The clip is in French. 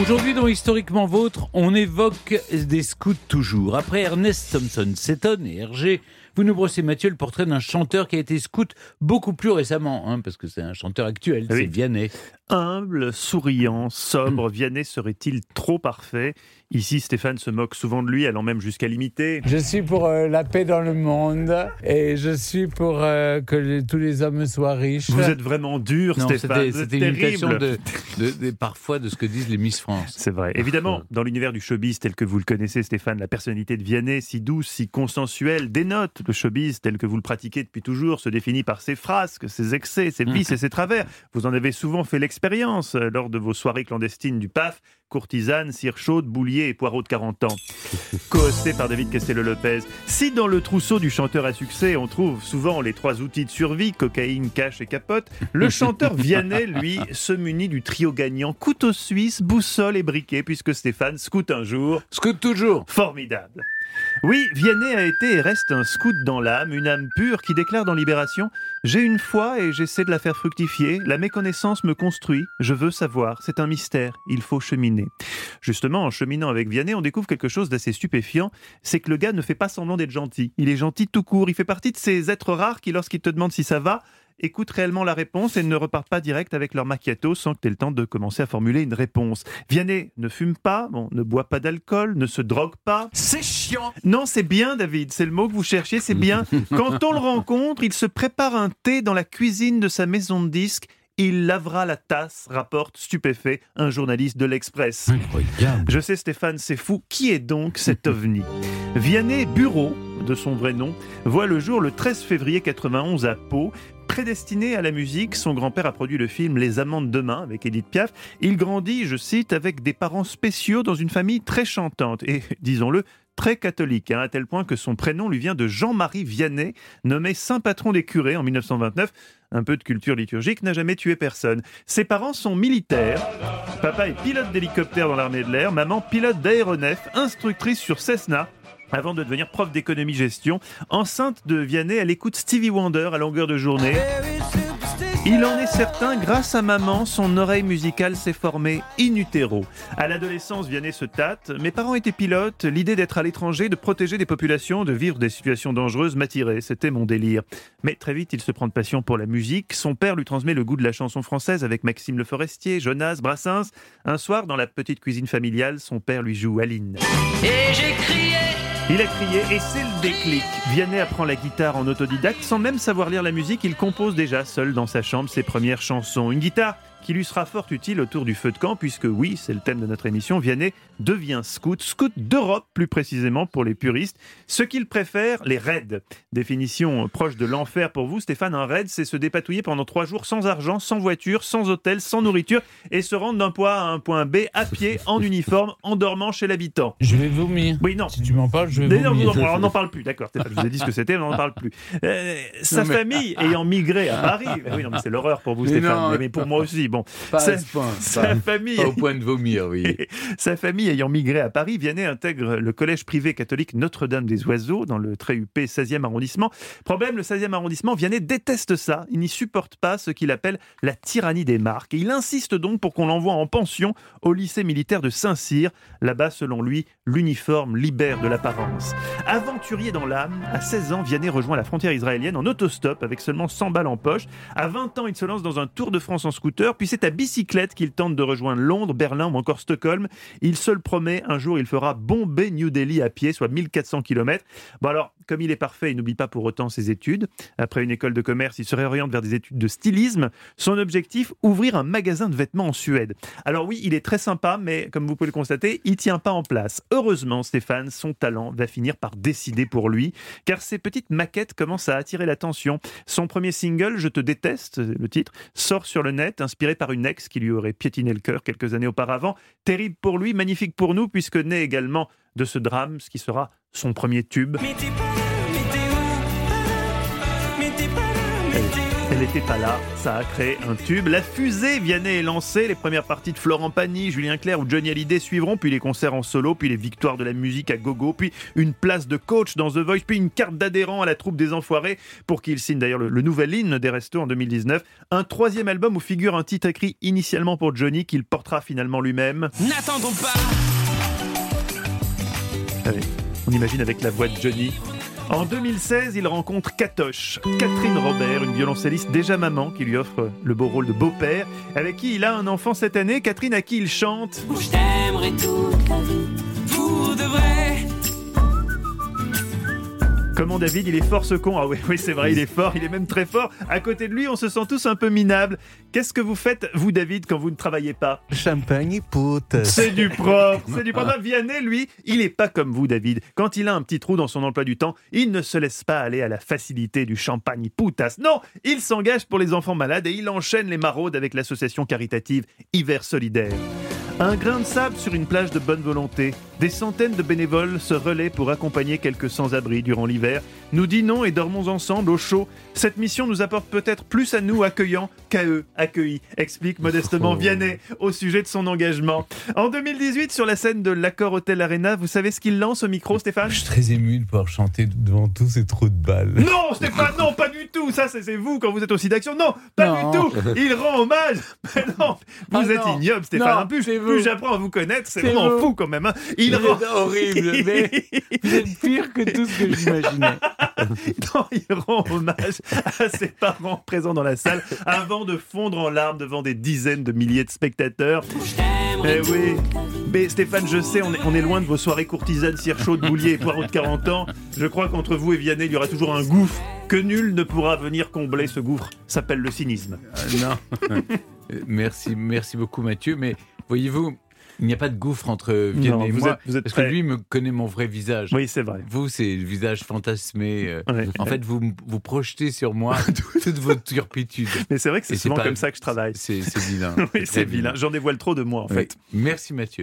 Aujourd'hui, dans Historiquement Vôtre, on évoque des scouts toujours. Après Ernest Thompson, Seton et Hergé, vous nous brossez, Mathieu, le portrait d'un chanteur qui a été scout beaucoup plus récemment, hein, parce que c'est un chanteur actuel, c'est Vianney. Humble, souriant, sobre, Vianney serait-il trop parfait? Ici, Stéphane se moque souvent de lui, allant même jusqu'à l'imiter. Je suis pour euh, la paix dans le monde et je suis pour euh, que tous les hommes soient riches. Vous êtes vraiment dur, Stéphane. C'était une imitation de, parfois de ce que disent les Miss France. C'est vrai. Évidemment, dans l'univers du showbiz tel que vous le connaissez, Stéphane, la personnalité de Vianney, si douce, si consensuelle, dénote le showbiz tel que vous le pratiquez depuis toujours, se définit par ses frasques, ses excès, ses vices et ses travers. Vous en avez souvent fait l'expérience euh, lors de vos soirées clandestines du PAF courtisane, cire chaude, boulier et poireau de 40 ans. Co-hosté par David Castello-Lopez. Si dans le trousseau du chanteur à succès, on trouve souvent les trois outils de survie, cocaïne, cash et capote, le chanteur Vianney, lui, se munit du trio gagnant couteau suisse, boussole et briquet, puisque Stéphane scout un jour. Scout toujours. Formidable. Oui, Vianney a été et reste un scout dans l'âme, une âme pure qui déclare dans Libération J'ai une foi et j'essaie de la faire fructifier. La méconnaissance me construit. Je veux savoir. C'est un mystère. Il faut cheminer. Justement, en cheminant avec Vianney, on découvre quelque chose d'assez stupéfiant c'est que le gars ne fait pas semblant d'être gentil. Il est gentil tout court. Il fait partie de ces êtres rares qui, lorsqu'ils te demandent si ça va, écoutent réellement la réponse et ne repartent pas direct avec leur macchiato sans que tu aies le temps de commencer à formuler une réponse. Vianney ne fume pas, bon, ne boit pas d'alcool, ne se drogue pas. C'est chiant Non, c'est bien, David, c'est le mot que vous cherchiez, c'est bien. Quand on le rencontre, il se prépare un thé dans la cuisine de sa maison de disques il lavera la tasse, rapporte stupéfait un journaliste de l'Express. Incroyable. Je sais Stéphane, c'est fou. Qui est donc cet ovni? Vianney Bureau, de son vrai nom, voit le jour le 13 février 91 à Pau. Prédestiné à la musique, son grand-père a produit le film Les Amants de demain avec Edith Piaf. Il grandit, je cite, avec des parents spéciaux dans une famille très chantante et, disons-le, très catholique, hein, à tel point que son prénom lui vient de Jean-Marie Vianney, nommé saint patron des curés en 1929. Un peu de culture liturgique n'a jamais tué personne. Ses parents sont militaires. Papa est pilote d'hélicoptère dans l'armée de l'air, maman pilote d'aéronef, instructrice sur Cessna avant de devenir prof d'économie-gestion. Enceinte de Vianney, elle écoute Stevie Wonder à longueur de journée. Il en est certain, grâce à maman, son oreille musicale s'est formée in utero. À l'adolescence, Vianney se tâte. Mes parents étaient pilotes. L'idée d'être à l'étranger, de protéger des populations, de vivre des situations dangereuses m'attirait. C'était mon délire. Mais très vite, il se prend de passion pour la musique. Son père lui transmet le goût de la chanson française avec Maxime Le Forestier, Jonas, Brassens. Un soir, dans la petite cuisine familiale, son père lui joue Aline. Et j'ai crié il a crié et c'est le déclic. Vianney apprend la guitare en autodidacte sans même savoir lire la musique. Il compose déjà seul dans sa chambre ses premières chansons. Une guitare qui lui sera fort utile autour du feu de camp, puisque oui, c'est le thème de notre émission, Vianney devient scout, scout d'Europe plus précisément pour les puristes. Ce qu'il préfère, les raids. Définition proche de l'enfer pour vous, Stéphane, un raid, c'est se dépatouiller pendant trois jours sans argent, sans voiture, sans hôtel, sans nourriture, et se rendre d'un point A à un point B, à pied, en uniforme, en dormant chez l'habitant. Je vais vomir. Oui, non. Si tu m'en parles, je vais vomir. on n'en parle plus, d'accord. Je vous ai dit ce que c'était, mais on n'en parle plus. Euh, sa famille ayant migré à Paris, oui, non, mais c'est l'horreur pour vous, Stéphane, mais pour moi aussi, bon. Pas sa, famille, au point de vomir, oui. sa famille ayant migré à Paris, Vianney intègre le collège privé catholique Notre-Dame des Oiseaux dans le très UP 16e arrondissement. Problème, le 16e arrondissement, Vianney déteste ça. Il n'y supporte pas ce qu'il appelle la tyrannie des marques. Et il insiste donc pour qu'on l'envoie en pension au lycée militaire de Saint-Cyr. Là-bas, selon lui, l'uniforme libère de l'apparence. Aventurier dans l'âme, à 16 ans, Vianney rejoint la frontière israélienne en autostop avec seulement 100 balles en poche. À 20 ans, il se lance dans un tour de France en scooter, puis c'est à bicyclette qu'il tente de rejoindre Londres, Berlin ou encore Stockholm. Il se le promet, un jour il fera bomber New Delhi à pied, soit 1400 km. Bon alors, comme il est parfait, il n'oublie pas pour autant ses études. Après une école de commerce, il se réoriente vers des études de stylisme. Son objectif, ouvrir un magasin de vêtements en Suède. Alors oui, il est très sympa, mais comme vous pouvez le constater, il tient pas en place. Heureusement, Stéphane, son talent va finir par décider pour lui, car ses petites maquettes commencent à attirer l'attention. Son premier single, Je te déteste, le titre, sort sur le net, inspiré par une qui lui aurait piétiné le cœur quelques années auparavant. Terrible pour lui, magnifique pour nous, puisque naît également de ce drame, ce qui sera son premier tube. Elle, n'était pas là, ça a créé un tube. La fusée Vianney est lancée, les premières parties de Florent Pagny, Julien Clerc ou Johnny Hallyday suivront, puis les concerts en solo, puis les victoires de la musique à gogo, puis une place de coach dans The Voice, puis une carte d'adhérent à la troupe des Enfoirés, pour qui il signe d'ailleurs le, nouvel hymne des restos en 2019. Un troisième album où figure un titre écrit initialement pour Johnny qu'il portera finalement lui-même. N'attendons pas Allez, on imagine avec la voix de Johnny. En 2016, il rencontre Katoche, Catherine Robert, une violoncelliste déjà maman qui lui offre le beau rôle de beau-père, avec qui il a un enfant cette année, Catherine à qui il chante? David, il est fort ce con. Ah oui, oui c'est vrai, il est fort, il est même très fort. À côté de lui, on se sent tous un peu minables. Qu'est-ce que vous faites, vous David, quand vous ne travaillez pas? Champagne et potes. C'est du propre, c'est du propre. Vianney, lui, il est pas comme vous David. Quand il a un petit trou dans son emploi du temps, il ne se laisse pas aller à la facilité du champagne putas. Non, il s'engage pour les enfants malades et il enchaîne les maraudes avec l'association caritative Hiver Solidaire. Un grain de sable sur une plage de bonne volonté. Des centaines de bénévoles se relaient pour accompagner quelques sans-abri durant l'hiver. Nous dînons et dormons ensemble au chaud. Cette mission nous apporte peut-être plus à nous accueillants qu'à eux accueillis, explique modestement Oh. Vianney au sujet de son engagement. En 2018, sur la scène de l'Accord Hotel Arena, vous savez ce qu'il lance au micro, Stéphane? Je suis très ému de pouvoir chanter devant tous ces trous de balles. Non, Stéphane, non, pas tout. Ça, c'est vous quand vous êtes aussi d'action. Non, pas Non. du tout. Il rend hommage. Mais non, vous Ah êtes non. ignoble, Stéphane. Non, plus plus j'apprends à vous connaître, c'est vraiment vous. fou quand même. hein. Il rend. horrible, mais vous êtes pire que tout ce que j'imaginais. Non, il rend hommage à ses parents présents dans la salle avant de fondre en larmes devant des dizaines de milliers de spectateurs. Eh oui. Mais Stéphane, je sais, on est, on est loin de vos soirées courtisanes, cire chaude, boulier et poireaux de 40 ans. Je crois qu'entre vous et Vianney, il y aura toujours un gouffre que nul ne pourra venir combler. Ce gouffre s'appelle le cynisme. Ah, non. Euh, merci, merci beaucoup Mathieu. Mais voyez-vous, il n'y a pas de gouffre entre Vianney Non, et vous moi. êtes- vous êtes parce prêt. que lui me connaît mon vrai visage. Oui, c'est vrai. Vous, c'est le visage fantasmé. euh, Ouais. En fait, vous, vous projetez sur moi toute votre turpitude. Mais c'est vrai que c'est souvent pas- comme ça que je travaille. C'est vilain. Oui, c'est vilain. J'en dévoile trop de moi, en Oui. fait. Merci Mathieu.